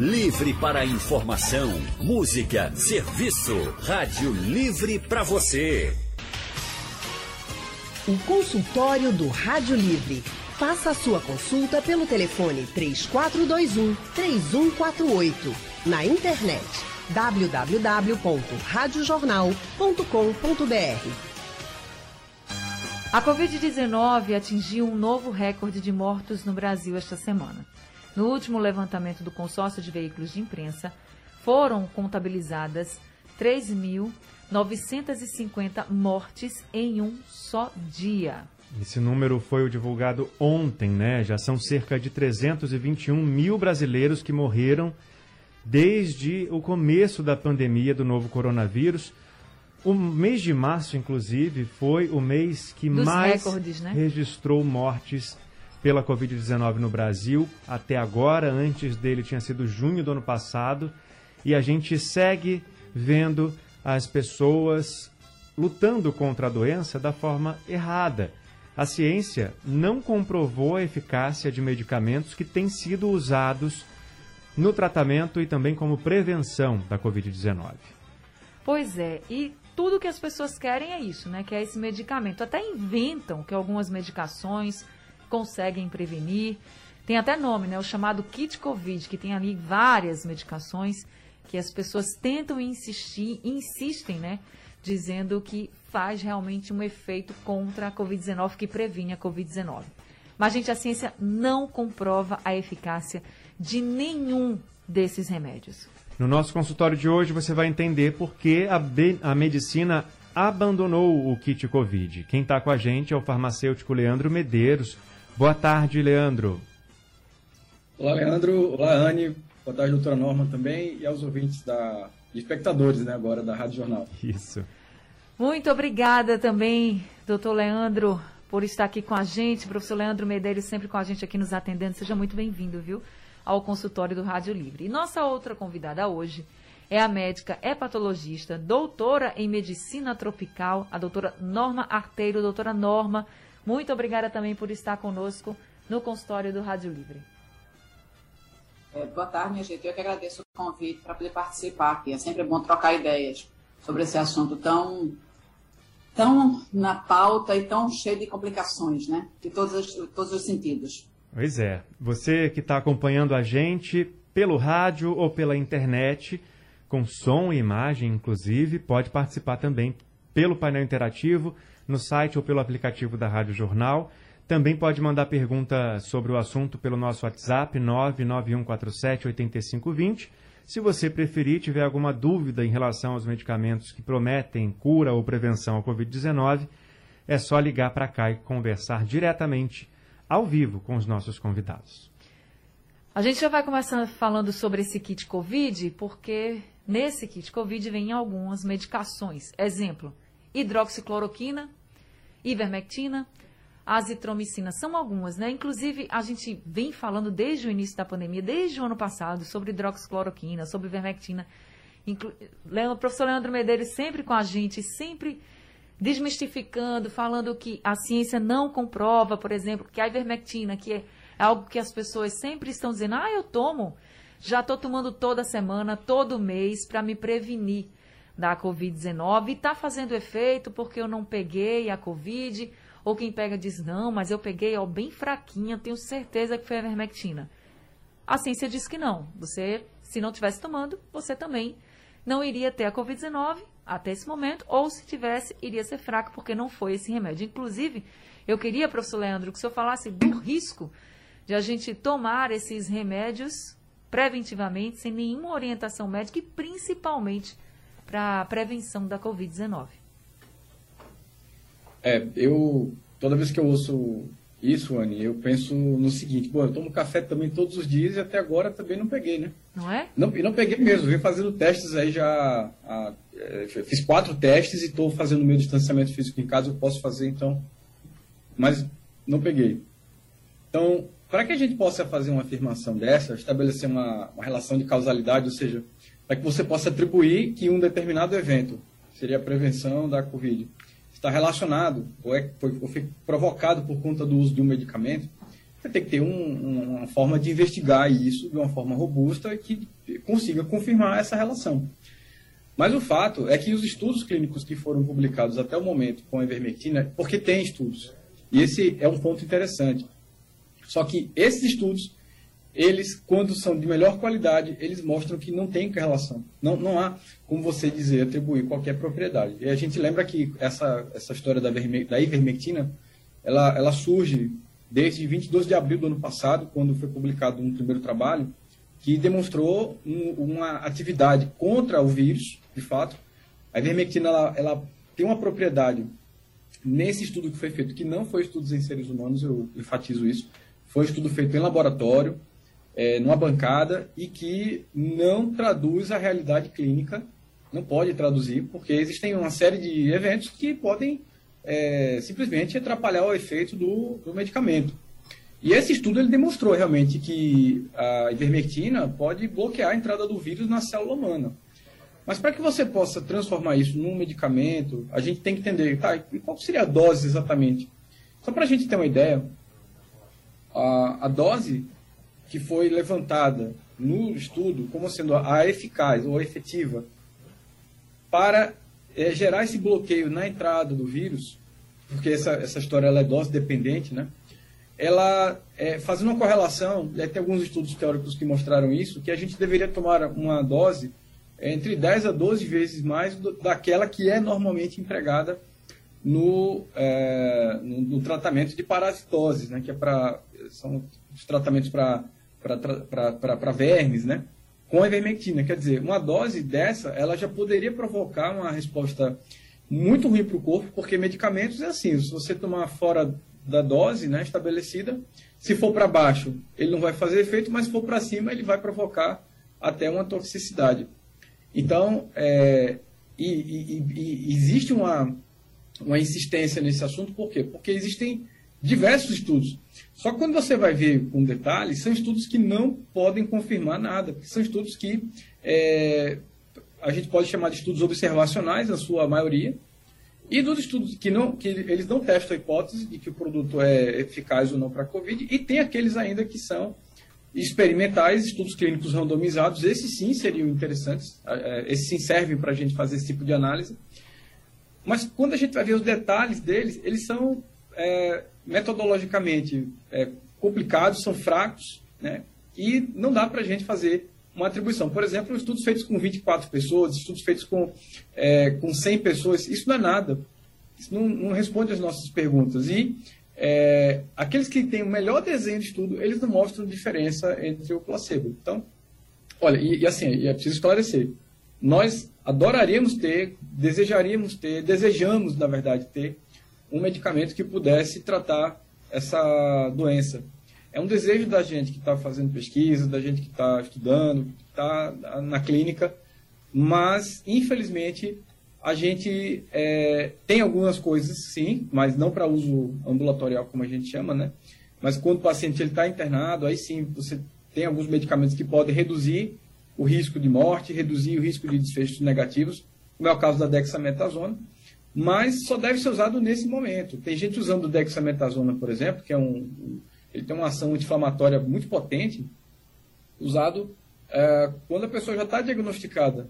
Livre para informação, música, serviço. Rádio Livre para você. O consultório do Rádio Livre. Faça a sua consulta pelo telefone 3421 3148. Na internet www.radiojornal.com.br. A Covid-19 atingiu um novo recorde de mortos no Brasil esta semana. No último levantamento do consórcio de veículos de imprensa, foram contabilizadas 3.950 mortes em um só dia. Esse número foi o divulgado ontem, né? Já são cerca de 321 mil brasileiros que morreram desde o começo da pandemia do novo coronavírus. O mês de março, inclusive, foi o mês que Dos mais recordes, né? registrou mortes pela Covid-19 no Brasil. Até agora, antes dele tinha sido junho do ano passado. E a gente segue vendo as pessoas lutando contra a doença da forma errada. A ciência não comprovou a eficácia de medicamentos que têm sido usados no tratamento e também como prevenção da Covid-19. Pois é, e tudo que as pessoas querem é isso, né? Que é esse medicamento. Até inventam que algumas medicações conseguem prevenir. Tem até nome, né? O chamado kit Covid, que tem ali várias medicações que as pessoas tentam insistir, insistem, né? Dizendo que faz realmente um efeito contra a Covid-19, que previne a Covid-19. Mas, gente, a ciência não comprova a eficácia de nenhum desses remédios. No nosso consultório de hoje você vai entender por que a, a medicina abandonou o kit Covid. Quem está com a gente é o farmacêutico Leandro Medeiros. Boa tarde, Leandro. Olá, Leandro. Olá, Anne. Boa tarde, doutora Norma também. E aos ouvintes da e espectadores, né, agora da Rádio Jornal. Isso. Muito obrigada também, doutor Leandro, por estar aqui com a gente. Professor Leandro Medeiros sempre com a gente aqui nos atendendo. Seja muito bem-vindo, viu, ao consultório do Rádio Livre. E nossa outra convidada hoje é a médica hepatologista, doutora em medicina tropical, a doutora Norma Arteiro. Doutora Norma, muito obrigada também por estar conosco no consultório do Rádio Livre. É, boa tarde, minha gente. Eu que agradeço o convite para poder participar aqui. É sempre bom trocar ideias sobre esse assunto tão, tão na pauta e tão cheio de complicações, né? De todos os, todos os sentidos. Pois é. Você que está acompanhando a gente pelo rádio ou pela internet, com som e imagem, inclusive, pode participar também pelo painel interativo, no site ou pelo aplicativo da Rádio Jornal. Também pode mandar pergunta sobre o assunto pelo nosso WhatsApp 991478520. Se você preferir, tiver alguma dúvida em relação aos medicamentos que prometem cura ou prevenção à Covid-19, é só ligar para cá e conversar diretamente ao vivo com os nossos convidados. A gente já vai começar falando sobre esse kit Covid, porque nesse kit Covid vem algumas medicações. Exemplo, hidroxicloroquina, ivermectina, azitromicina, são algumas, né? Inclusive, a gente vem falando desde o início da pandemia, desde o ano passado, sobre hidroxicloroquina, sobre ivermectina. Inclu... O professor Leandro Medeiros sempre com a gente, sempre desmistificando, falando que a ciência não comprova, por exemplo, que a ivermectina, que é algo que as pessoas sempre estão dizendo, ah, eu tomo, já estou tomando toda semana, todo mês, para me prevenir da Covid-19 e está fazendo efeito porque eu não peguei a Covid, ou quem pega diz, não, mas eu peguei ó, bem fraquinha, tenho certeza que foi a ivermectina. A ciência diz que não. Você, se não tivesse tomando, você também não iria ter a Covid-19 até esse momento, ou se tivesse, iria ser fraco, porque não foi esse remédio. Inclusive, eu queria, professor Leandro, que o senhor falasse do risco de a gente tomar esses remédios preventivamente, sem nenhuma orientação médica e principalmente para a prevenção da Covid-19. É, eu, toda vez que eu ouço isso, Anne, eu penso no seguinte, pô, eu tomo café também todos os dias e até agora também não peguei, né? Não é? Não, e não peguei mesmo, venho fazendo testes aí já, a, é, fiz quatro testes e estou fazendo meu distanciamento físico em casa, eu posso fazer então, mas não peguei. Então, para que a gente possa fazer uma afirmação dessa, estabelecer uma, uma relação de causalidade, ou seja, para que você possa atribuir que um determinado evento, seria a prevenção da Covid, está relacionado ou, é, foi, ou foi provocado por conta do uso de um medicamento, você tem que ter um, uma forma de investigar isso de uma forma robusta que consiga confirmar essa relação. Mas o fato é que os estudos clínicos que foram publicados até o momento com a ivermectina, porque tem estudos, e esse é um ponto interessante. Só que esses estudos, eles, quando são de melhor qualidade, eles mostram que não tem correlação. Não, não há como você dizer, atribuir qualquer propriedade. E a gente lembra que essa, essa história da, da ivermectina, ela, ela surge desde 22 de abril do ano passado, quando foi publicado um primeiro trabalho, que demonstrou um, uma atividade contra o vírus, de fato. A ivermectina ela, ela, tem uma propriedade nesse estudo que foi feito, que não foi estudos em seres humanos, eu enfatizo isso, foi um estudo feito em laboratório, é, numa bancada, e que não traduz a realidade clínica, não pode traduzir, porque existem uma série de eventos que podem é, simplesmente atrapalhar o efeito do, do, medicamento. E esse estudo ele demonstrou realmente que a ivermectina pode bloquear a entrada do vírus na célula humana. Mas para que você possa transformar isso num medicamento, a gente tem que entender, tá, e qual seria a dose exatamente? Só para a gente ter uma ideia, a, a, dose que foi levantada no estudo como sendo a eficaz ou efetiva para é, gerar esse bloqueio na entrada do vírus, porque essa, essa história ela é dose dependente, né? Ela, é, fazendo uma correlação, tem alguns estudos teóricos que mostraram isso, que a gente deveria tomar uma dose entre 10 a 12 vezes mais do, daquela que é normalmente empregada no, é, no, no, tratamento de parasitoses, né? Que é para são os tratamentos para vermes, né? com a ivermectina. Quer dizer, uma dose dessa, ela já poderia provocar uma resposta muito ruim para o corpo, porque medicamentos é assim, se você tomar fora da dose né, estabelecida, se for para baixo, ele não vai fazer efeito, mas se for para cima, ele vai provocar até uma toxicidade. Então, é, e, e, e, existe uma, uma insistência nesse assunto, por quê? Porque existem diversos estudos. Só que quando você vai ver com detalhes, são estudos que não podem confirmar nada, são estudos que é, a gente pode chamar de estudos observacionais, na sua maioria, e dos estudos que, não, que eles não testam a hipótese de que o produto é eficaz ou não para a Covid, e tem aqueles ainda que são experimentais, estudos clínicos randomizados, esses sim seriam interessantes, é, esses sim servem para a gente fazer esse tipo de análise. Mas quando a gente vai ver os detalhes deles, eles são é, metodologicamente é, complicados, são fracos, né? e não dá para a gente fazer uma atribuição. Por exemplo, estudos feitos com 24 pessoas, estudos feitos com, é, com 100 pessoas, isso não é nada. Isso não, não responde às nossas perguntas. E é, aqueles que têm o melhor desenho de estudo, eles não mostram diferença entre o placebo. Então, olha, e, e assim, e é preciso esclarecer. Nós adoraríamos ter, desejaríamos ter, desejamos, na verdade, ter um medicamento que pudesse tratar essa doença. É um desejo da gente que está fazendo pesquisa, da gente que está estudando, que está na clínica, mas, infelizmente, a gente é, tem algumas coisas, sim, mas não para uso ambulatorial, como a gente chama, né? Mas quando o paciente está internado, aí sim, você tem alguns medicamentos que podem reduzir o risco de morte, reduzir o risco de desfechos negativos, como é o caso da dexametasona, mas só deve ser usado nesse momento. Tem gente usando o dexametasona, por exemplo, que é um, ele tem uma ação anti-inflamatória muito potente, usado é, quando a pessoa já está diagnosticada.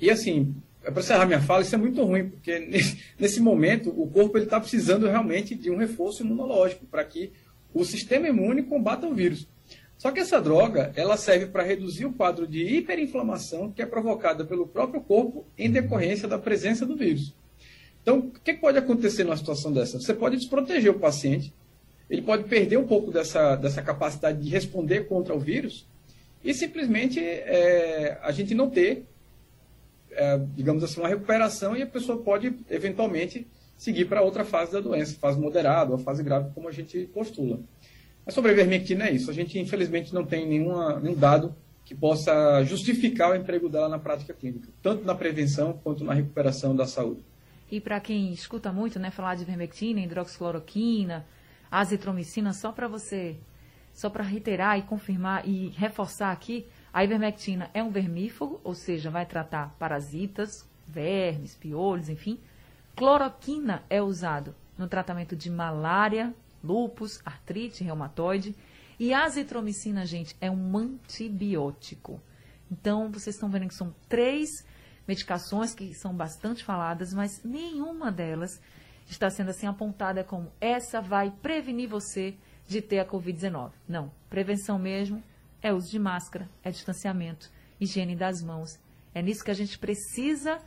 E assim, é para encerrar minha fala, isso é muito ruim, porque nesse, nesse momento o corpo está precisando realmente de um reforço imunológico para que o sistema imune combata o vírus. Só que essa droga, ela serve para reduzir o quadro de hiperinflamação que é provocada pelo próprio corpo em decorrência da presença do vírus. Então, o que pode acontecer numa situação dessa? Você pode desproteger o paciente, ele pode perder um pouco dessa, dessa capacidade de responder contra o vírus e simplesmente é, a gente não ter, é, digamos assim, uma recuperação e a pessoa pode eventualmente seguir para outra fase da doença, fase moderada ou fase grave, como a gente postula. Mas sobre a ivermectina é isso. A gente, infelizmente, não tem nenhuma, nenhum dado que possa justificar o emprego dela na prática clínica, tanto na prevenção quanto na recuperação da saúde. E para quem escuta muito, né, falar de ivermectina, hidroxicloroquina, azitromicina, só para você, só para reiterar e confirmar e reforçar aqui, a ivermectina é um vermífugo, ou seja, vai tratar parasitas, vermes, piolhos, enfim. Cloroquina é usado no tratamento de malária, lúpus, artrite reumatoide. E azitromicina, gente, é um antibiótico. Então, vocês estão vendo que são três medicações que são bastante faladas, mas nenhuma delas está sendo assim apontada como essa vai prevenir você de ter a Covid-19. Não, prevenção mesmo é uso de máscara, é distanciamento, higiene das mãos. É nisso que a gente precisa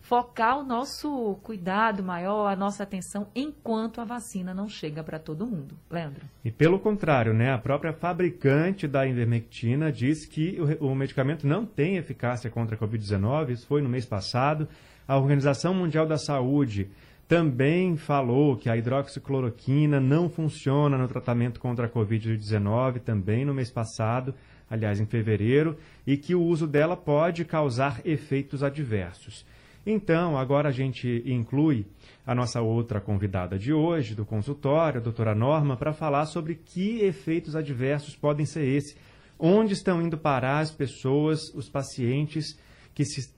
focar o nosso cuidado maior, a nossa atenção, enquanto a vacina não chega para todo mundo. Leandro. E pelo contrário, né, a própria fabricante da ivermectina diz que o, o medicamento não tem eficácia contra a Covid-19, isso foi no mês passado. A Organização Mundial da Saúde também falou que a hidroxicloroquina não funciona no tratamento contra a Covid-19, também no mês passado, aliás, em fevereiro, e que o uso dela pode causar efeitos adversos. Então, agora a gente inclui a nossa outra convidada de hoje, do consultório, a doutora Norma, para falar sobre que efeitos adversos podem ser esses. Onde estão indo parar as pessoas, os pacientes que se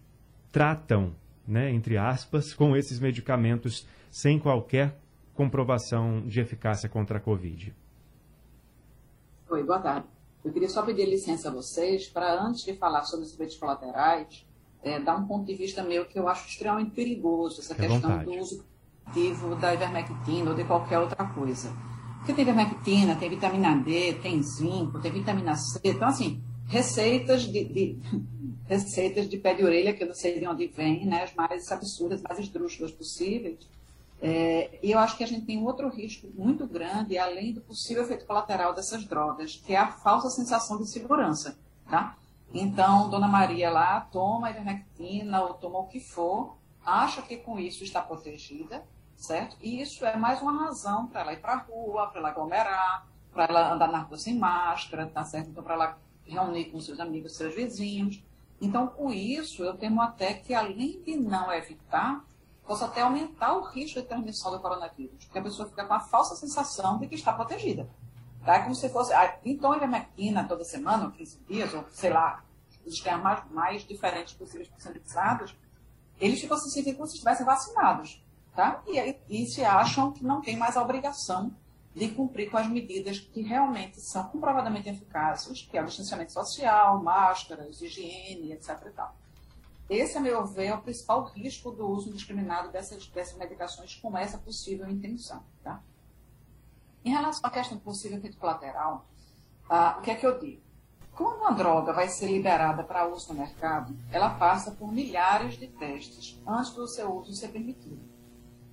tratam né, entre aspas, com esses medicamentos sem qualquer comprovação de eficácia contra a Covid. Oi, boa tarde. Eu queria só pedir licença a vocês para, antes de falar sobre os efeitos colaterais, é, dar um ponto de vista meu que eu acho extremamente perigoso, essa questão vontade. do uso ativo da ivermectina ou de qualquer outra coisa. Porque tem ivermectina, tem vitamina D, tem zinco, tem vitamina C. Então, assim, receitas de, de receitas de pé de orelha, que eu não sei de onde vem, né, as mais absurdas, mais esdrúxulas possíveis. É, e eu acho que a gente tem um outro risco muito grande, além do possível efeito colateral dessas drogas, que é a falsa sensação de segurança. Tá? Então, Dona Maria lá toma ivermectina ou toma o que for, acha que com isso está protegida, certo? E isso é mais uma razão para ela ir para a rua, para ela aglomerar, para ela andar na rua sem máscara, tá certo? Então, para ela reunir com seus amigos, seus vizinhos. Então, com isso, eu temo até que, além de não evitar, possa até aumentar o risco de transmissão do coronavírus, porque a pessoa fica com a falsa sensação de que está protegida. Tá? É como se fosse, então, ivermectina toda semana, ou 15 dias, ou sei lá, os esquemas mais, mais diferentes possíveis utilizados, eles ficam se sentindo como se estivessem vacinados. Tá? E, e se acham que não tem mais a obrigação de cumprir com as medidas que realmente são comprovadamente eficazes, que é o distanciamento social, máscaras, higiene, etc. E tal. Esse, a meu ver, é o principal risco do uso indiscriminado dessas, dessas medicações com essa possível intenção. Tá? Em relação à questão do possível efeito colateral, ah, o que é que eu digo? Quando uma droga vai ser liberada para uso no mercado, ela passa por milhares de testes antes do seu uso ser permitido.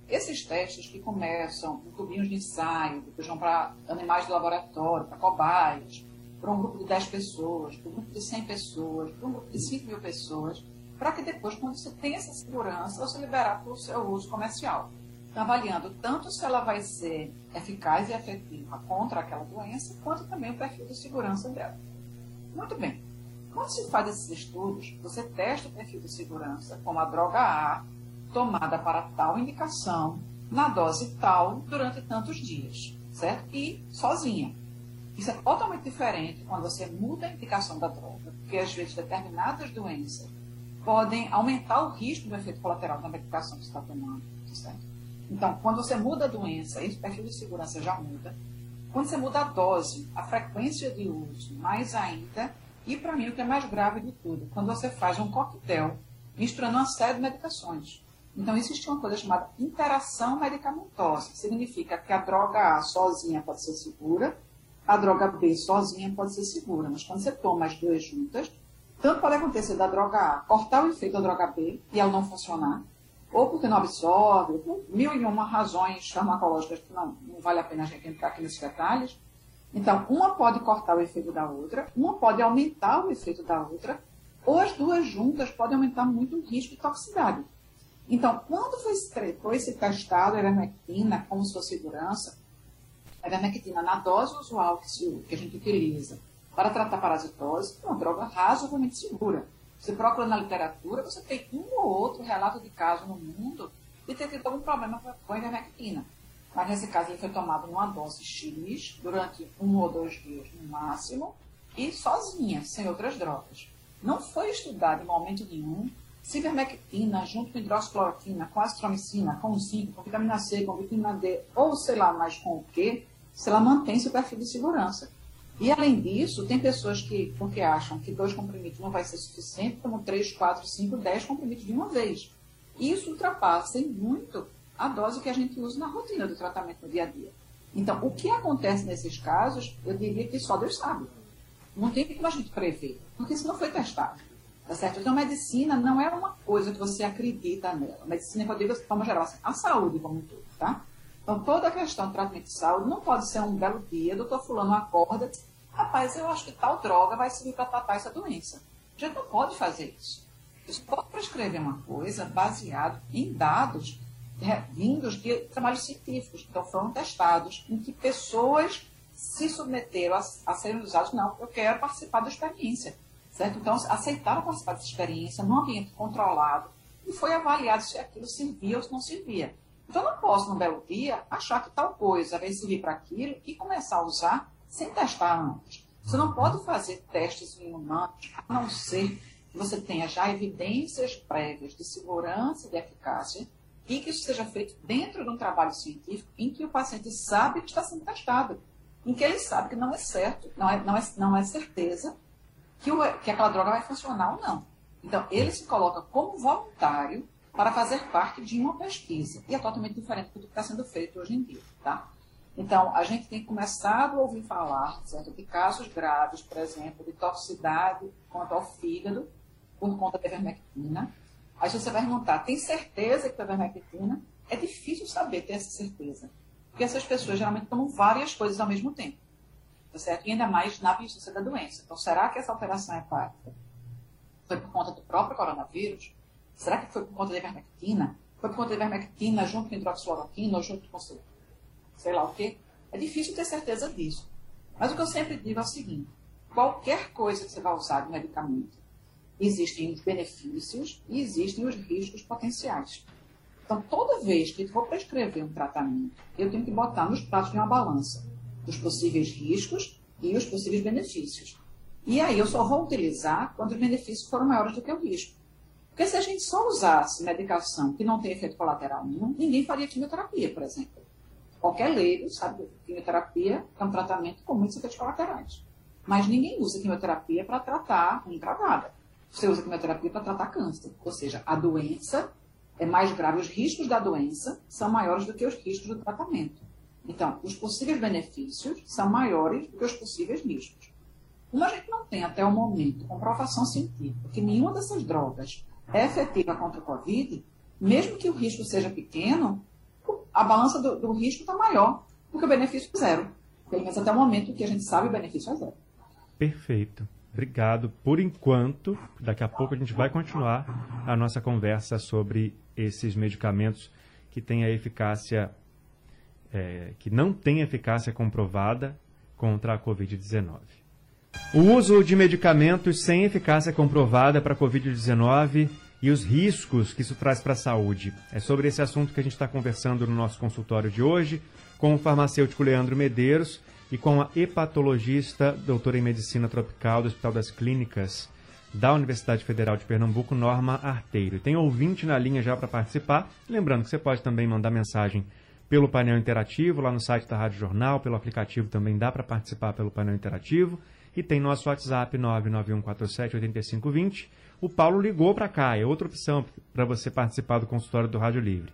Esses testes que começam em tubinhos de ensaio, depois vão para animais de laboratório, para cobaias, para um grupo de 10 pessoas, para um grupo de 100 pessoas, para um grupo de 5 mil pessoas, para que depois, quando você tem essa segurança, você liberar para o seu uso comercial. Avaliando tanto se ela vai ser eficaz e efetiva contra aquela doença, quanto também o perfil de segurança dela. Muito bem. Quando se faz esses estudos, você testa o perfil de segurança, como a droga A, tomada para tal indicação, na dose tal, durante tantos dias, certo? E sozinha. Isso é totalmente diferente quando você muda a indicação da droga, porque às vezes determinadas doenças podem aumentar o risco do efeito colateral da medicação que você está tomando, certo? Então, quando você muda a doença, esse perfil de segurança já muda. Quando você muda a dose, a frequência de uso, mais ainda. E, para mim, o que é mais grave de tudo, quando você faz um coquetel misturando uma série de medicações. Então, existe uma coisa chamada interação medicamentosa. Significa que a droga A sozinha pode ser segura, a droga B sozinha pode ser segura. Mas quando você toma as duas juntas, tanto pode acontecer da droga A cortar o efeito da droga B e ela não funcionar, ou porque não absorve, por mil e uma razões farmacológicas que não, não vale a pena a gente entrar aqui nesses detalhes. Então, uma pode cortar o efeito da outra, uma pode aumentar o efeito da outra, ou as duas juntas podem aumentar muito o risco de toxicidade. Então, quando foi, foi se testado a ivermectina como sua segurança, a ivermectina na dose usual que, se, que a gente utiliza para tratar parasitose é uma droga razoavelmente segura. Você procura na literatura, você tem um ou outro relato de caso no mundo de ter tido algum problema com a ivermectina. Mas nesse caso ele foi tomado numa dose X durante um ou dois dias no máximo e sozinha, sem outras drogas. Não foi estudado em momento nenhum cibermectina junto com hidroxicloroquina, com azitromicina, com zinco, com vitamina C, com vitamina D, ou sei lá mais com o que, se ela mantém seu perfil de segurança. E, além disso, tem pessoas que, porque acham que dois comprimidos não vai ser suficiente, como três, quatro, cinco, dez comprimidos de uma vez. Isso ultrapassa muito a dose que a gente usa na rotina do tratamento no dia a dia. Então, o que acontece nesses casos, eu diria que só Deus sabe. Não tem como a gente prever, porque isso não foi testado. Tá certo? Então, medicina não é uma coisa que você acredita nela. Medicina, eu digo de forma geral, assim, a saúde como um todo, tá? Então, toda a questão do tratamento de saúde não pode ser um belo dia, doutor fulano acorda, rapaz, eu acho que tal droga vai servir para tratar essa doença. A gente não pode fazer isso. Você pode prescrever uma coisa baseado em dados é, vindos de trabalhos científicos, então foram testados, em que pessoas se submeteram a, a serem usados. Não, eu quero participar da experiência. Certo? Então, aceitaram participar dessa experiência num ambiente controlado e foi avaliado se aquilo servia ou se não servia. Então, não posso, num belo dia, achar que tal coisa vai servir para aquilo e começar a usar sem testar antes. Você não pode fazer testes em humanos, a não ser que você tenha já evidências prévias de segurança e de eficácia e que isso seja feito dentro de um trabalho científico em que o paciente sabe que está sendo testado, em que ele sabe que não é certo, não é, não é, não é certeza que, o, que aquela droga vai funcionar ou não. Então, ele se coloca como voluntário para fazer parte de uma pesquisa. E é totalmente diferente do que está sendo feito hoje em dia. Tá? Então, a gente tem começado a ouvir falar certo, de casos graves, por exemplo, de toxicidade quanto ao fígado, por conta da ivermectina, Aí você vai perguntar, tem certeza que está vermectina? É difícil saber ter essa certeza. Porque essas pessoas geralmente tomam várias coisas ao mesmo tempo. Tá certo? E ainda mais na vigilância da doença. Então, será que essa alteração hepática foi por conta do próprio coronavírus? Será que foi por conta da ivermectina? Foi por conta da ivermectina junto com hidroxicloroquina ou junto com sei lá o quê? É difícil ter certeza disso. Mas o que eu sempre digo é o seguinte: qualquer coisa que você vai usar de medicamento Existem os benefícios e existem os riscos potenciais. Então, toda vez que eu vou prescrever um tratamento, eu tenho que botar nos pratos de uma balança os possíveis riscos e os possíveis benefícios. E aí eu só vou utilizar quando os benefícios foram maiores do que o risco. Porque se a gente só usasse medicação que não tem efeito colateral nenhum, ninguém faria quimioterapia, por exemplo. Qualquer leigo sabe que quimioterapia é um tratamento com muitos efeitos colaterais. Mas ninguém usa quimioterapia para tratar um nada. Você usa quimioterapia para tratar câncer. Ou seja, a doença é mais grave, os riscos da doença são maiores do que os riscos do tratamento. Então, os possíveis benefícios são maiores do que os possíveis riscos. Como a gente não tem até o momento comprovação científica que nenhuma dessas drogas é efetiva contra o Covid, mesmo que o risco seja pequeno, a balança do, do risco está maior, porque o benefício zero. Pelo menos até o momento que a gente sabe, o benefício é zero. Perfeito. Obrigado por enquanto. Daqui a pouco a gente vai continuar a nossa conversa sobre esses medicamentos que têm a eficácia, é, que não têm eficácia comprovada contra a Covid-19. O uso de medicamentos sem eficácia comprovada para a Covid-19 e os riscos que isso traz para a saúde. É sobre esse assunto que a gente está conversando no nosso consultório de hoje com o farmacêutico Leandro Medeiros e com a hepatologista, doutora em medicina tropical do Hospital das Clínicas da Universidade Federal de Pernambuco, Norma Arteiro. Tem ouvinte na linha já para participar. Lembrando que você pode também mandar mensagem pelo painel interativo lá no site da Rádio Jornal, pelo aplicativo também dá para participar pelo painel interativo. E tem nosso WhatsApp 991478520. O Paulo ligou para cá, é outra opção para você participar do consultório do Rádio Livre.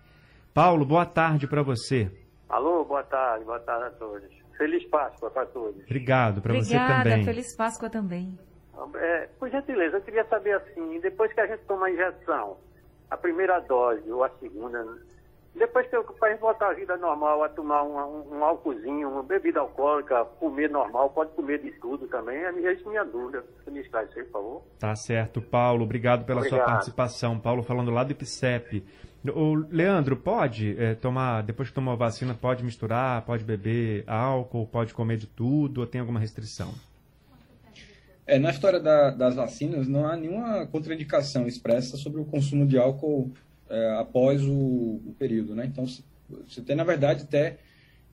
Paulo, boa tarde para você. Alô, boa tarde, boa tarde a todos. Feliz Páscoa para todos. Obrigado, para você também. Feliz Páscoa também. É, por gentileza, eu queria saber assim, depois que a gente toma a injeção, a primeira dose ou a segunda, depois que eu para voltar à vida normal, a tomar um, um, um álcoolzinho, uma bebida alcoólica, comer normal, pode comer de tudo também, é, é isso minha dúvida. Você me esclarecer, por favor. Tá certo, Paulo. Obrigado pela Obrigado. sua participação. Paulo falando lá do IPSEP. O Leandro, pode é, tomar, depois que tomou a vacina, pode misturar, pode beber álcool, pode comer de tudo, ou tem alguma restrição? É, na história da, das vacinas, não há nenhuma contraindicação expressa sobre o consumo de álcool é, após o, o, período, né? Então, você tem, na verdade, até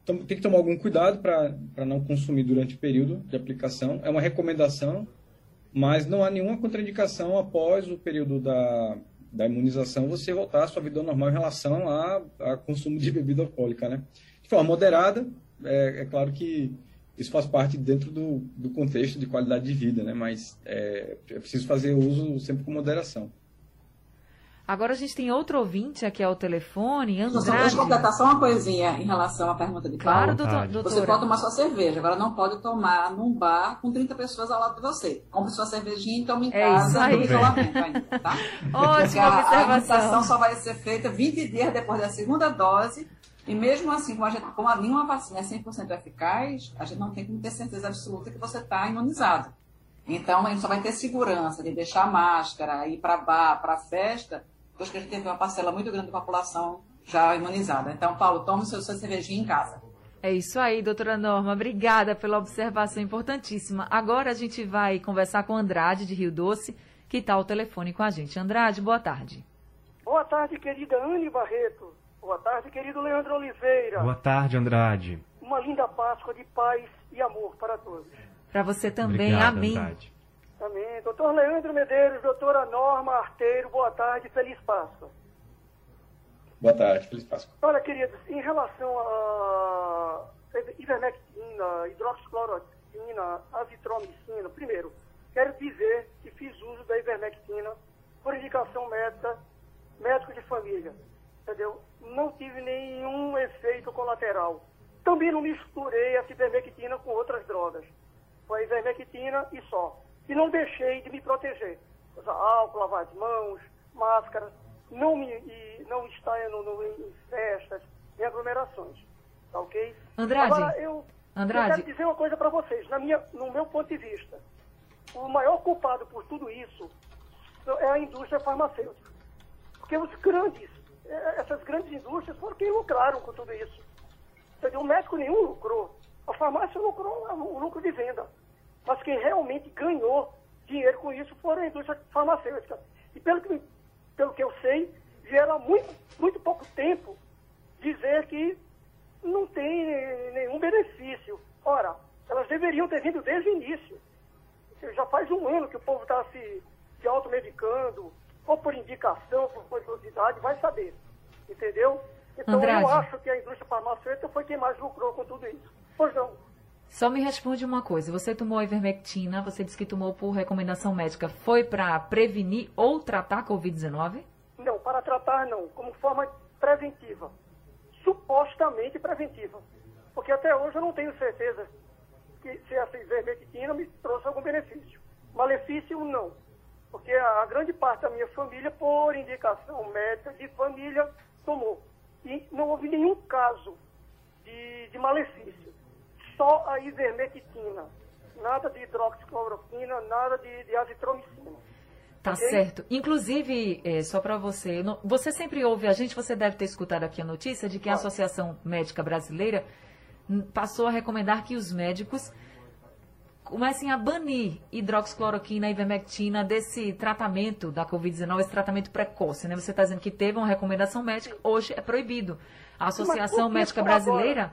tem que tomar algum cuidado para não consumir durante o período de aplicação. É uma recomendação, mas não há nenhuma contraindicação após o período da, da imunização você voltar à sua vida normal em relação a, a consumo de bebida alcoólica, né? forma moderada, é, é claro que isso faz parte dentro do, do contexto de qualidade de vida, né? Mas é, é preciso fazer uso sempre com moderação. Agora a gente tem outro ouvinte aqui ao telefone, Andrade. Só, deixa eu completar só uma coisinha em relação à pergunta de Paulo. Claro, doutor, doutora. Você pode tomar sua cerveja, agora não pode tomar num bar com 30 pessoas ao lado de você. Compre sua cervejinha e tome em É casa isso aí. no isolamento ainda, tá? Ótima a, a observação. imunização só vai ser feita 20 dias depois da segunda dose. E mesmo assim, como, a gente, como a nenhuma vacina é 100% eficaz, a gente não tem como ter certeza absoluta que você está imunizado. Então, a gente só vai ter segurança de deixar a máscara, ir para bar, para festa, depois que a gente teve uma parcela muito grande da população já imunizada. Então, Paulo, tome seu, sua cervejinha em casa. É isso aí, doutora Norma. Obrigada pela observação importantíssima. Agora a gente vai conversar com Andrade, de Rio Doce, que está ao telefone com a gente. Andrade, boa tarde. Boa tarde, querida Anne Barreto. Boa tarde, querido Leandro Oliveira. Boa tarde, Andrade. Uma linda Páscoa de paz e amor para todos. Para você também, Obrigado, amém. Andrade. Amém. Doutor Leandro Medeiros, doutora Norma Arteiro, boa tarde, feliz Páscoa. Boa tarde, feliz Páscoa. Olha, queridos, em relação a ivermectina, hidroxicloroquina, azitromicina, primeiro, quero dizer que fiz uso da ivermectina por indicação médica, médico de família, entendeu? Não tive nenhum efeito colateral. Também não misturei a ivermectina com outras drogas. Foi a ivermectina e só. E não deixei de me proteger. Usar álcool, lavar as mãos, máscara, não, me, e não estar no, no, em festas, em aglomerações. Tá ok? Andrade, Agora, eu, Andrade. eu quero dizer uma coisa para vocês. Na minha, no meu ponto de vista, o maior culpado por tudo isso é a indústria farmacêutica. Porque os grandes, eh, essas grandes indústrias foram quem lucraram com tudo isso. Entendeu? O médico nenhum lucrou. A farmácia lucrou o lucro de venda. Mas quem realmente ganhou dinheiro com isso foram a indústria farmacêutica. E pelo que, pelo que eu sei, vieram há muito, muito pouco tempo dizer que não tem nenhum benefício. Ora, elas deveriam ter vindo desde o início. Já faz um ano que o povo está se, se automedicando, ou por indicação, por curiosidade, vai saber. Entendeu? Então Andrade. eu acho que a indústria farmacêutica foi quem mais lucrou com tudo isso. Só me responde uma coisa. Você tomou a ivermectina, você disse que tomou por recomendação médica. Foi para prevenir ou tratar a Covid-19? Não, para tratar não, como forma preventiva. Supostamente preventiva. Porque até hoje eu não tenho certeza que se essa ivermectina me trouxe algum benefício. Malefício, não. Porque a, a grande parte da minha família, por indicação médica de família, tomou. E não houve nenhum caso de, de malefício. Só a ivermectina. Nada de hidroxicloroquina, nada de, de azitromicina. Tá Ok? certo. Inclusive, é, só para você, no- você sempre ouve a gente, você deve ter escutado aqui a notícia de que a. Associação Médica Brasileira hum, passou a recomendar que os médicos comecem a banir hidroxicloroquina e ivermectina desse tratamento da Covid-19, esse tratamento precoce, né? Você está dizendo que teve uma recomendação médica, hoje é proibido. A Associação Médica Brasileira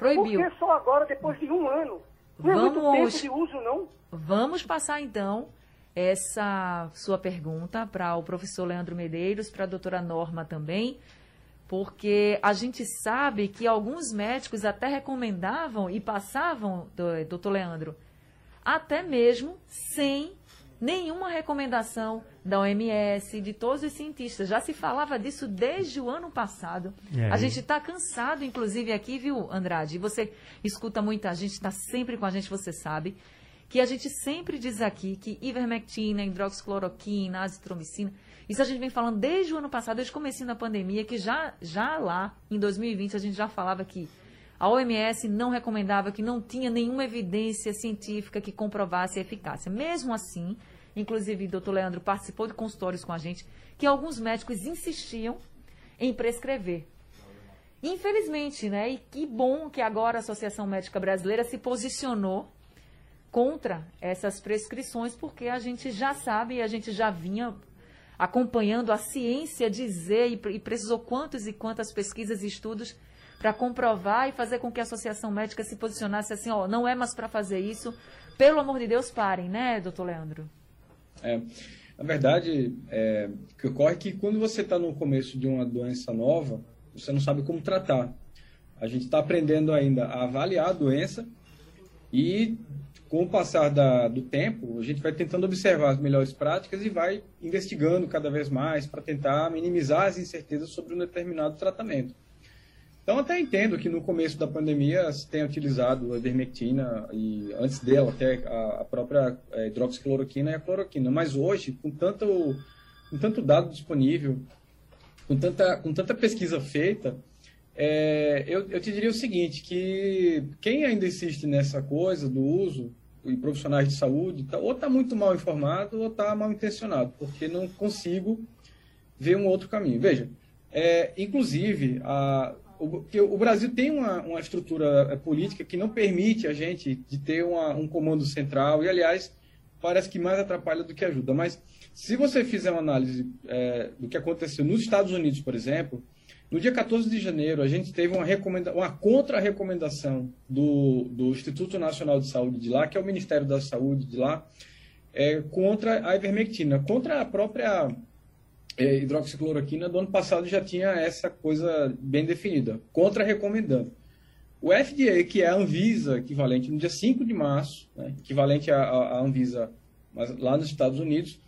proibiu. Por que só agora, depois de um ano? Não é muito Vamos- tempo de uso, não? Vamos passar então essa sua pergunta para o professor Leandro Medeiros, para a doutora Norma também, porque a gente sabe que alguns médicos até recomendavam e passavam, do- doutor Leandro, até mesmo sem nenhuma recomendação da OMS, de todos os cientistas. Já se falava disso desde o ano passado. A gente está cansado, inclusive, aqui, viu, Andrade? Você escuta muita gente, está sempre com a gente, você sabe, que a gente sempre diz aqui que ivermectina, hidroxicloroquina, azitromicina, isso a gente vem falando desde o ano passado, desde o começo da pandemia, que já, já lá, em 2020, a gente já falava que a OMS não recomendava, que não tinha nenhuma evidência científica que comprovasse a eficácia. Mesmo assim, inclusive o doutor Leandro participou de consultórios com a gente, que alguns médicos insistiam em prescrever. Infelizmente, né? E que bom que agora a Associação Médica Brasileira se posicionou contra essas prescrições, porque a gente já sabe e a gente já vinha acompanhando a ciência dizer e, pre- precisou quantos e quantas pesquisas e estudos para comprovar e fazer com que a Associação Médica se posicionasse assim, ó, não é mais para fazer isso, pelo amor de Deus, parem, né, doutor Leandro? É, na verdade, é, o que ocorre é que quando você está no começo de uma doença nova, você não sabe como tratar. A gente está aprendendo ainda a avaliar a doença e, com o passar da, do tempo, a gente vai tentando observar as melhores práticas e vai investigando cada vez mais para tentar minimizar as incertezas sobre um determinado tratamento. Então, até entendo que no começo da pandemia se tenha utilizado a ivermectina e antes dela até a, própria é, hidroxicloroquina e a cloroquina. Mas hoje, com tanto, com tanto dado disponível, com tanta, com tanta pesquisa feita, é, eu, eu te diria o seguinte, que quem ainda insiste nessa coisa do uso e profissionais de saúde, tá, ou está muito mal informado ou está mal intencionado, porque não consigo ver um outro caminho. Veja, é, inclusive, a, o, o Brasil tem uma, uma estrutura é, política que não permite a gente de ter uma, um comando central, e aliás, parece que mais atrapalha do que ajuda. Mas se você fizer uma análise é, do que aconteceu nos Estados Unidos, por exemplo, no dia 14 de janeiro, a gente teve uma, recomenda uma contra-recomendação do, do Instituto Nacional de Saúde de lá, que é o Ministério da Saúde de lá, é, contra a ivermectina, contra a própria é, hidroxicloroquina do ano passado já tinha essa coisa bem definida, contra-recomendando. O FDA, que é a Anvisa, equivalente no dia 5 de março, né, equivalente à, Anvisa mas lá nos Estados Unidos,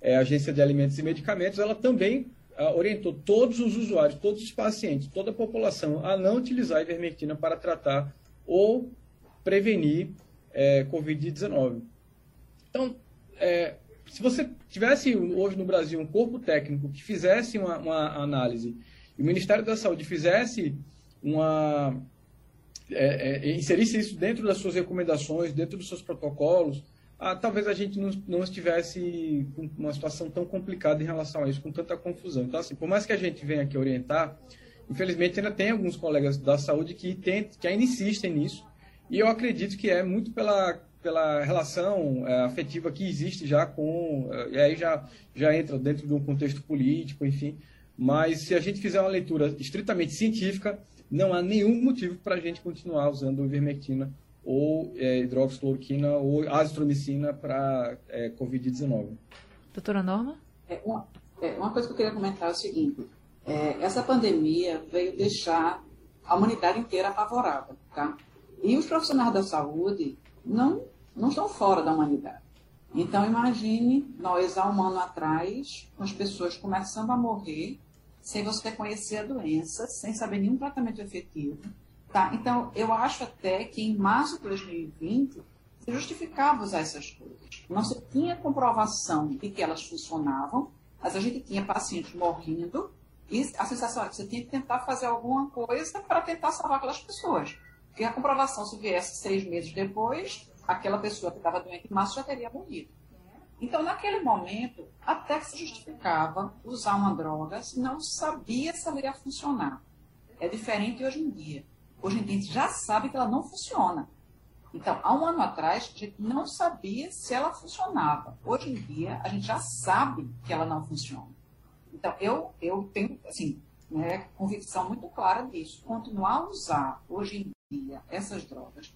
é a Agência de Alimentos e Medicamentos, ela também ah, orientou todos os usuários, todos os pacientes, toda a população a não utilizar a ivermectina para tratar ou prevenir é, Covid-19. Então, é, se você tivesse hoje no Brasil um corpo técnico que fizesse uma, uma análise e o Ministério da Saúde fizesse uma. É, é, inserisse isso dentro das suas recomendações, dentro dos seus protocolos, ah, talvez a gente não, não estivesse com uma situação tão complicada em relação a isso, com tanta confusão. Então, assim, por mais que a gente venha aqui orientar, infelizmente ainda tem alguns colegas da saúde que, que ainda insistem nisso, e eu acredito que é muito pela pela relação é, afetiva que existe já com. É, e aí já, já entra dentro de um contexto político, enfim. Mas se a gente fizer uma leitura estritamente científica, não há nenhum motivo para a gente continuar usando ivermectina ou é, hidroxicloroquina ou azitromicina para é, Covid-19. Doutora Norma? É, uma, é, uma, coisa que eu queria comentar é o seguinte: é, essa pandemia veio deixar a humanidade inteira apavorada, tá? E os profissionais da saúde não não estão fora da humanidade. Então, imagine nós, há um ano atrás, com as pessoas começando a morrer, sem você conhecer a doença, sem saber nenhum tratamento efetivo. Tá? Então, eu acho até que em março de 2020, se justificava usar essas coisas. Não se tinha comprovação de que elas funcionavam, mas a gente tinha pacientes morrendo e a sensação é que você tinha que tentar fazer alguma coisa para tentar salvar aquelas pessoas. Porque a comprovação, se viesse seis meses depois, aquela pessoa que estava doente em já teria morrido. Então, naquele momento, até que se justificava usar uma droga se não sabia se ela ia funcionar. É diferente hoje em dia. Hoje em dia, a gente já sabe que ela não funciona. Então, há um ano atrás, a gente não sabia se ela funcionava. Hoje em dia, a gente já sabe que ela não funciona. Então, eu, eu tenho, assim, né, convicção muito clara disso. Continuar a usar, hoje em dia, essas drogas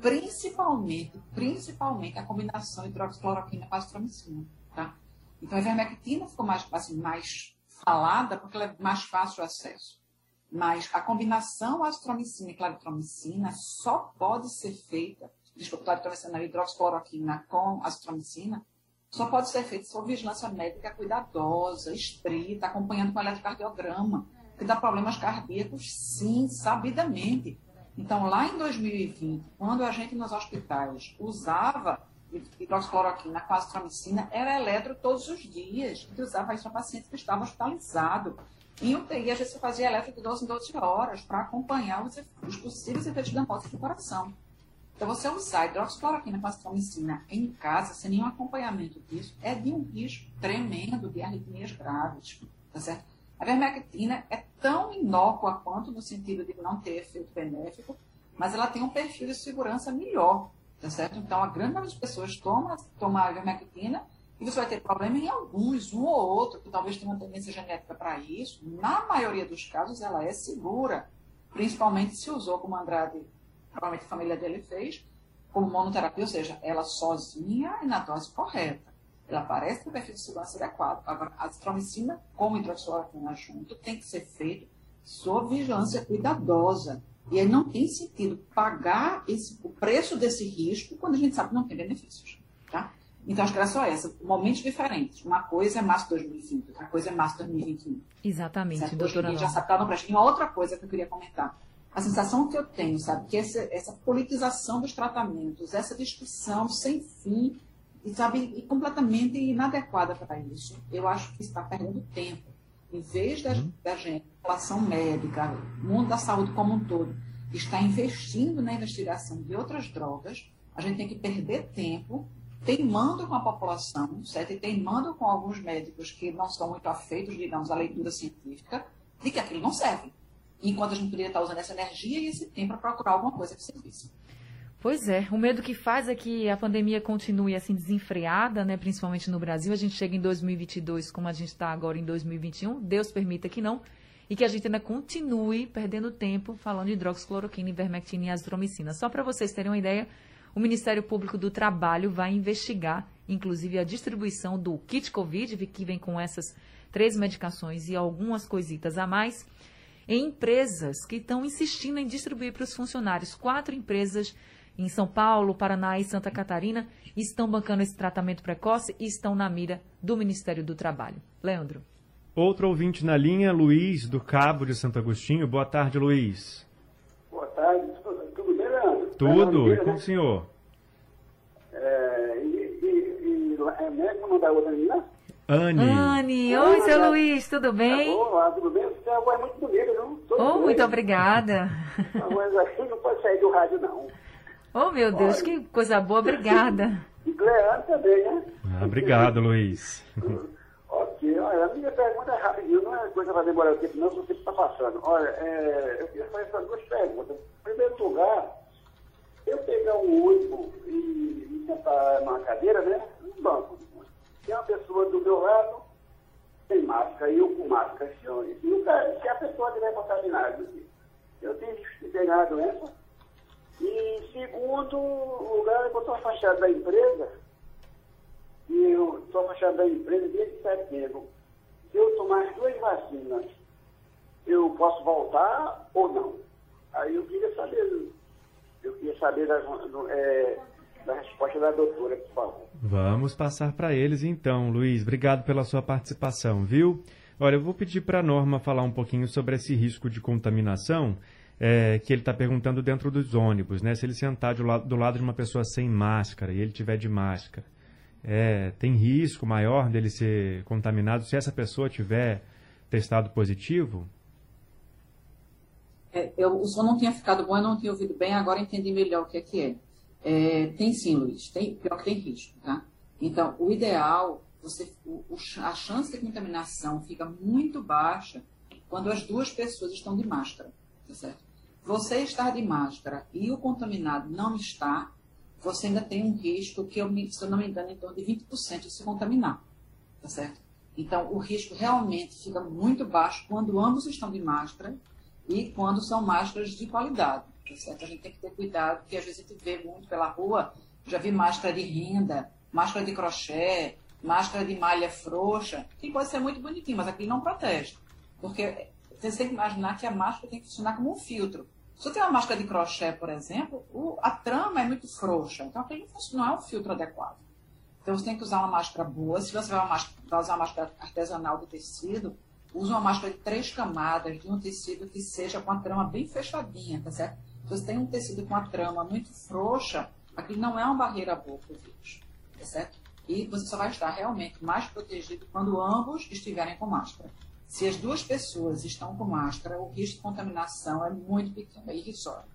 principalmente, principalmente a combinação hidroxicloroquina com azitromicina, tá? Então a ivermectina ficou mais, assim, mais falada porque ela é mais fácil o acesso. Mas a combinação azitromicina e claritromicina só pode ser feita, desculpa, claritromicina hidroxicloroquina com azitromicina, só pode ser feita sob vigilância médica cuidadosa, estrita, acompanhando com eletrocardiograma, que dá problemas cardíacos, sim, sabidamente. Então, lá em 2020, quando a gente nos hospitais usava hidroxicloroquina com azitromicina, era eletro todos os dias. Gente usava isso para pacientes que estavam hospitalizados. Em UTI, a gente fazia eletro de 12 em 12 horas para acompanhar os, os possíveis efeitos da morte do coração. Então, você usar hidroxicloroquina com azitromicina em casa, sem nenhum acompanhamento disso, é de um risco tremendo de arritmias graves. Tá certo? A vermectina é tão inócua quanto no sentido de não ter efeito benéfico, mas ela tem um perfil de segurança melhor, tá certo? Então, a grande maioria das pessoas toma, toma a vermectina e você vai ter problema em alguns, um ou outro, que talvez tenha uma tendência genética para isso. Na maioria dos casos, ela é segura, principalmente se usou, como Andrade, provavelmente a família dele fez, como monoterapia, ou seja, ela sozinha e na dose correta ela aparece com perfil de segurança adequado. Agora, a azitromicina com hidroxicloroquina junto tem que ser feito sob vigilância cuidadosa. E aí não tem sentido pagar esse, o preço desse risco quando a gente sabe que não tem benefícios. Tá? Então, acho que era só essa. Momentos diferentes. Uma coisa é março de 2020, outra coisa é março de 2021. Exatamente, Certo? doutora Hoje já sabe não presta. E uma outra coisa que eu queria comentar. A sensação que eu tenho, sabe, que essa, essa politização dos tratamentos, essa discussão sem fim, e, sabe, e completamente inadequada para isso, eu acho que está perdendo tempo. Em vez da, da gente, população médica, mundo da saúde como um todo, estar investindo na investigação de outras drogas, a gente tem que perder tempo teimando com a população, certo? E teimando com alguns médicos que não são muito afeitos, digamos, à leitura científica, de que aquilo não serve. Enquanto a gente poderia estar usando essa energia e esse tempo para procurar alguma coisa que servisse. Pois é, o medo que faz é que a pandemia continue assim desenfreada, né, principalmente no Brasil. A gente chega em 2022 como a gente está agora em 2021, Deus permita que não, e que a gente ainda continue perdendo tempo falando de hidroxicloroquina, ivermectina e azitromicina. Só para vocês terem uma ideia, o Ministério Público do Trabalho vai investigar, inclusive, a distribuição do kit Covid, que vem com essas três medicações e algumas coisitas a mais, em empresas que estão insistindo em distribuir para os funcionários. Quatro empresas em São Paulo, Paraná e Santa Catarina estão bancando esse tratamento precoce e estão na mira do Ministério do Trabalho. Leandro. Outro ouvinte na linha, Luiz, do Cabo de Santo Agostinho. Boa tarde, Luiz. Boa tarde, tudo bem, Leandro? Tudo, e com o né? senhor? É, e, e, e é mesmo não da outra menina? Anne. Anne, oi, seu Luiz, tudo bem? Olá, tudo bem? Você tem uma voz muito bonita, não? Oh, muito obrigada. Uma voz assim não pode sair do rádio, não. Oh, meu Deus, que coisa boa, obrigada. E Leandro também, né? Ah, obrigado, Luiz. Ok, olha, a minha pergunta é rapidinho, não é coisa para demorar o tempo, não, se você está passando. Olha, é, eu queria fazer essas duas perguntas. Em primeiro lugar, eu pegar um ônibus e, e sentar numa cadeira, né? Um banco. Tem uma pessoa do meu lado sem máscara, e eu com máscara. Se, eu, se, nunca- se a pessoa tiver contaminado, eu tenho de pegar a doença. E em segundo lugar, eu estou afastado da empresa e eu estou afastado da empresa desde setembro. Se eu tomar as duas vacinas, eu posso voltar ou não? Aí eu queria saber, eu queria saber da, do- é, da resposta da doutora, por favor. Vamos passar para eles então, Luiz. Obrigado pela sua participação, viu? Olha, eu vou pedir para a Norma falar um pouquinho sobre esse risco de contaminação é, que ele está perguntando dentro dos ônibus, né? Se ele sentar do lado, do lado de uma pessoa sem máscara e ele tiver de máscara, é, tem risco maior dele ser contaminado se essa pessoa tiver testado positivo? É, eu, o som não tinha ficado bom, eu não tinha ouvido bem, agora entendi melhor o que é que é. É, tem sim, Luiz, tem, pior que tem risco, tá? Então, o ideal, você, o- o a chance de contaminação fica muito baixa quando as duas pessoas estão de máscara, tá certo? Você estar de máscara e o contaminado não está, você ainda tem um risco que, eu, se eu não me engano, em torno de 20% de se contaminar, tá certo? Então, o risco realmente fica muito baixo quando ambos estão de máscara e quando são máscaras de qualidade. Tá certo? A gente tem que ter cuidado, porque às vezes a gente vê muito pela rua, já vi máscara de renda, máscara de crochê, máscara de malha frouxa, que pode ser muito bonitinho, mas aquilo não protege. Porque você tem que imaginar que a máscara tem que funcionar como um filtro. Se eu tenho uma máscara de crochê, por exemplo, o- a trama é muito frouxa, então funciona, não é um filtro adequado. Então você tem que usar uma máscara boa. Se você vai, uma máscara- vai usar uma máscara artesanal de tecido, use uma máscara de três camadas, de um tecido que seja com a trama bem fechadinha, tá certo? Se você tem um tecido com a trama muito frouxa, aquilo não é uma barreira boa para o vírus, tá certo? E você só vai estar realmente mais protegido quando ambos estiverem com máscara. Se as duas pessoas estão com máscara, o risco de contaminação é muito pequeno, é irrisório.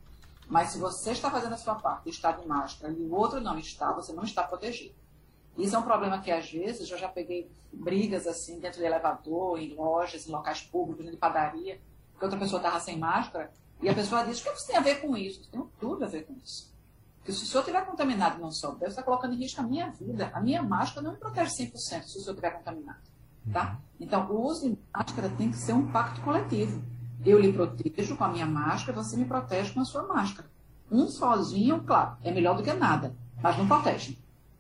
Mas se você está fazendo a sua parte e está de máscara e o outro não está, você não está protegido. Isso é um problema que, às vezes, eu já peguei brigas assim dentro de elevador, em lojas, em locais públicos, de padaria, que outra pessoa estava sem máscara, e a pessoa diz: o que você tem a ver com isso? Tem tudo a ver com isso. Porque se o senhor estiver contaminado e não souber, você está colocando em risco a minha vida. A minha máscara não me protege 100% se o senhor estiver contaminado. Tá? Então, o uso de máscara tem que ser um pacto coletivo. Eu lhe protejo com a minha máscara, você me protege com a sua máscara. Um sozinho, claro, é melhor do que nada, mas não protege.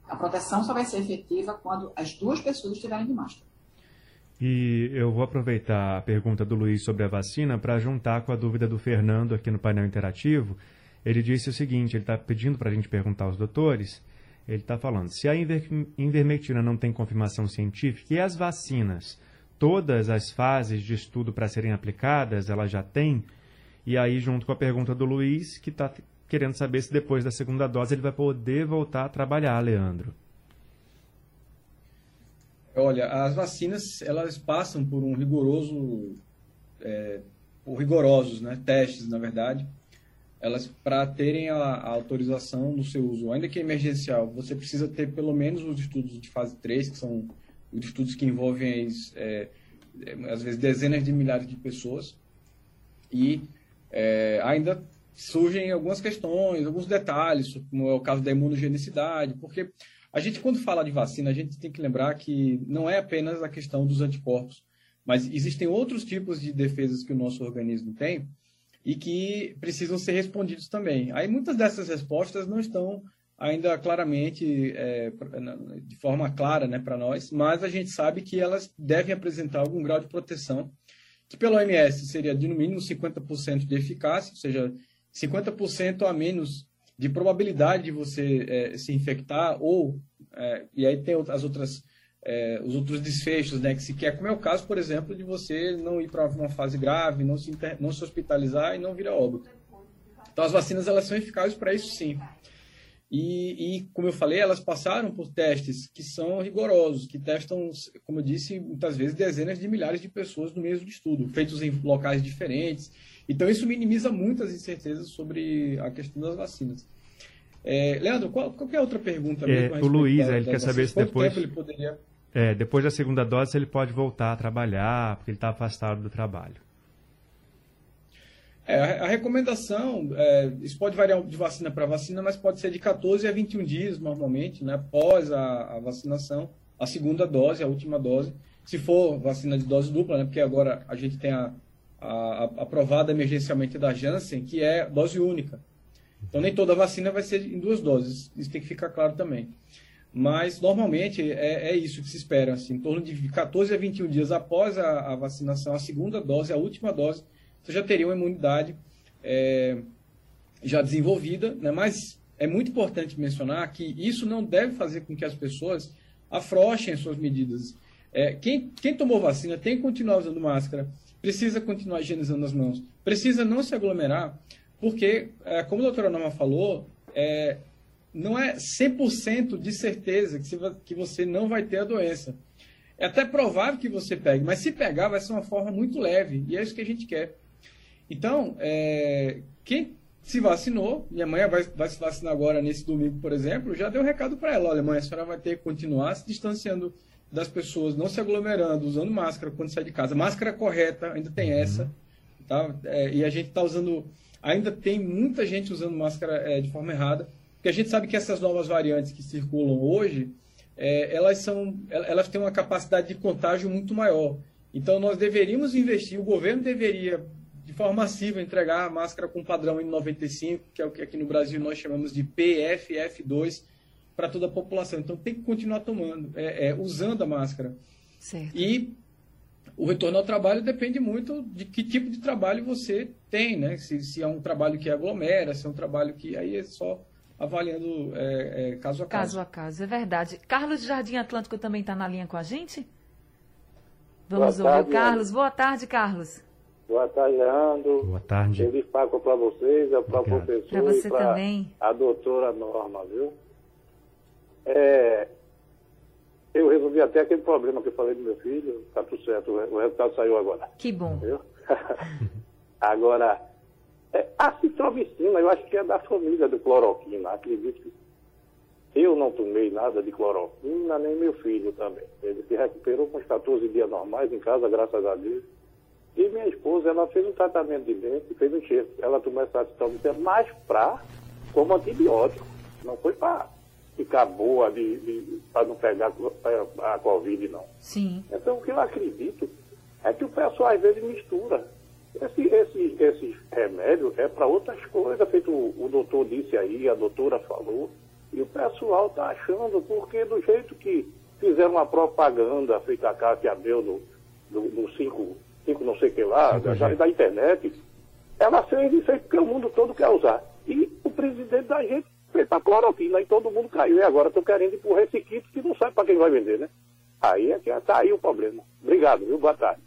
A proteção só vai ser efetiva quando as duas pessoas estiverem de máscara. E eu vou aproveitar a pergunta do Luiz sobre a vacina para juntar com a dúvida do Fernando aqui no painel interativo. Ele disse o seguinte: ele está pedindo para a gente perguntar aos doutores. Ele está falando: se a invermectina não tem confirmação científica e as vacinas, todas as fases de estudo para serem aplicadas, ela já tem. E aí, junto com a pergunta do Luiz, que está querendo saber se depois da segunda dose ele vai poder voltar a trabalhar, Leandro. Olha, as vacinas elas passam por um rigoroso, é, por rigorosos, né, testes, na verdade, elas para terem a, a, autorização do seu uso, ainda que emergencial, você precisa ter pelo menos os estudos de fase 3, que são os estudos que envolvem é, é, às vezes dezenas de milhares de pessoas, e é, ainda surgem algumas questões, alguns detalhes, como é o caso da imunogenicidade, porque a gente, quando fala de vacina, a gente tem que lembrar que não é apenas a questão dos anticorpos, mas existem outros tipos de defesas que o nosso organismo tem e que precisam ser respondidos também. Aí muitas dessas respostas não estão ainda claramente, é, de forma clara né, para nós, mas a gente sabe que elas devem apresentar algum grau de proteção, que pelo OMS seria de no mínimo 50% de eficácia, ou seja, 50% a menos de probabilidade de você é, se infectar ou é, e aí tem as outras é, os outros desfechos, né, que se quer, como é o caso, por exemplo, de você não ir para uma fase grave, não se, inter, não se hospitalizar e não vir a óbito. Então as vacinas elas são eficazes para isso sim. E, e, como eu falei, elas passaram por testes que são rigorosos, que testam, como eu disse, muitas vezes dezenas de milhares de pessoas no mesmo estudo, feitos em locais diferentes. Então, isso minimiza muitas incertezas sobre a questão das vacinas. É, Leandro, qual, qualquer outra pergunta? É, o Luiz, da, ele quer saber se depois... ele poderia... É, depois da segunda dose, ele pode voltar a trabalhar, porque ele está afastado do trabalho. É, a, recomendação, é, isso pode variar de vacina para vacina, mas pode ser de 14 a 21 dias, normalmente, né, após a, a vacinação, a segunda dose, a última dose. Se for vacina de dose dupla, né, porque agora a gente tem a, a aprovada emergencialmente da Janssen, que é dose única. Então, nem toda vacina vai ser em duas doses, isso tem que ficar claro também. Mas, normalmente, é, é isso que se espera, assim, em torno de 14 a 21 dias após a, a vacinação, a segunda dose, a última dose, você já teria uma imunidade é, já desenvolvida, né? mas é muito importante mencionar que isso não deve fazer com que as pessoas afrouxem as suas medidas. É, quem, quem tomou vacina tem que continuar usando máscara, precisa continuar higienizando as mãos, precisa não se aglomerar, porque, é, como a doutora Norma falou, é, não é 100% de certeza que, você não vai ter a doença. É até provável que você pegue, mas se pegar, vai ser uma forma muito leve, e é isso que a gente quer. Então, é, quem se vacinou, minha mãe vai, vai, se vacinar agora nesse domingo, por exemplo, já deu um recado para ela: olha, mãe, a senhora vai ter que continuar se distanciando das pessoas, não se aglomerando, usando máscara quando sai de casa. Máscara correta, ainda tem uhum. essa. Tá? É, e a gente está usando. Ainda tem muita gente usando máscara é, de forma errada, porque a gente sabe que essas novas variantes que circulam hoje, é, elas, são, elas têm uma capacidade de contágio muito maior. Então, nós deveríamos investir, o governo deveria, de forma massiva, entregar a máscara com padrão N95, que é o que aqui no Brasil nós chamamos de PFF2, para toda a população. Então tem que continuar tomando, é, é, usando a máscara. Certo. E o retorno ao trabalho depende muito de que tipo de trabalho você tem, né? Se, se é um trabalho que aglomera, se é um trabalho que aí é só avaliando é, é, caso a caso. Caso a caso, é verdade. Carlos Jardim Atlântico também está na linha com a gente? Vamos Boa ouvir tarde, o Carlos. Boa tarde, Carlos. Boa tarde, Leandro. Boa tarde. Feliz Páscoa para vocês, para o professor para você e também. a doutora Norma, viu? É, eu resolvi até aquele problema que eu falei do meu filho, está tudo certo, o resultado saiu agora. Que bom. Viu? agora, é, a citromicina, eu acho que é da família do cloroquina, acredito que eu não tomei nada de cloroquina, nem meu filho também. Ele se recuperou com os 14 dias normais em casa, graças a Deus. E minha esposa, ela fez um tratamento de dente, fez um cheiro. Ela tomou essa citromicina mais para, como antibiótico, não foi para ficar boa de, de para não pegar a, a Covid, não. Sim. Então, o que eu acredito é que o pessoal às vezes mistura. Esse, esse, esse remédio é para outras coisas, feito o, o doutor disse aí, a doutora falou, e o pessoal está achando, porque do jeito que fizeram uma propaganda feita a Cátia Abreu no, do, do 5, 5 não sei o que lá, da, 5G. da internet, ela fez isso aí porque o mundo todo quer usar. E o presidente da gente fez a cloroquina e todo mundo caiu. E agora estão querendo empurrar esse kit que não sabe para quem vai vender, né? Aí é que está aí o problema. Obrigado, viu? Boa tarde.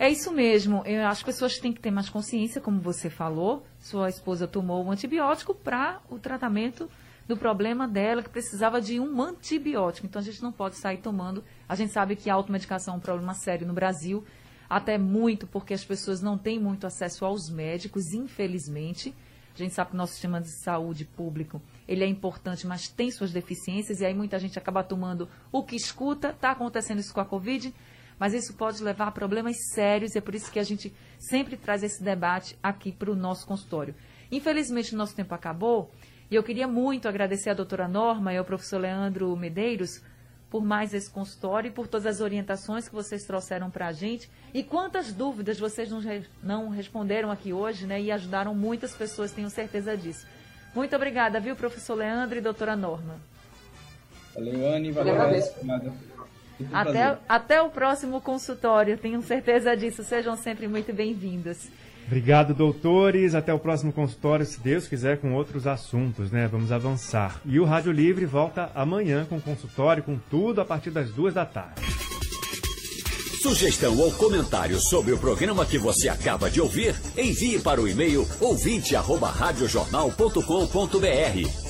É isso mesmo. Eu, as pessoas têm que ter mais consciência, como você falou. Sua esposa tomou um antibiótico para o tratamento do problema dela, que precisava de um antibiótico. Então a gente não pode sair tomando. A gente sabe que a automedicação é um problema sério no Brasil, até muito porque as pessoas não têm muito acesso aos médicos, infelizmente. A gente sabe que o nosso sistema de saúde público ele é importante, mas tem suas deficiências, e aí muita gente acaba tomando o que escuta. Está acontecendo isso com a Covid, mas isso pode levar a problemas sérios, e é por isso que a gente sempre traz esse debate aqui para o nosso consultório. Infelizmente, o nosso tempo acabou, e eu queria muito agradecer à doutora Norma e ao professor Leandro Medeiros por mais esse consultório e por todas as orientações que vocês trouxeram para a gente. E quantas dúvidas vocês não, não responderam aqui hoje, né? E ajudaram muitas pessoas, tenho certeza disso. Muito obrigada, viu, professor Leandro e doutora Norma. Valeu, Anne. Valeu, Eu Até, prazer. até o próximo consultório, tenho certeza disso. Sejam sempre muito bem-vindos. Obrigado, doutores. Até o próximo consultório, se Deus quiser, com outros assuntos, né? Vamos avançar. E o Rádio Livre volta amanhã com consultório, com tudo, a partir das duas da tarde. Sugestão ou comentário sobre o programa que você acaba de ouvir, envie para o e-mail ouvinte@radiojornal.com.br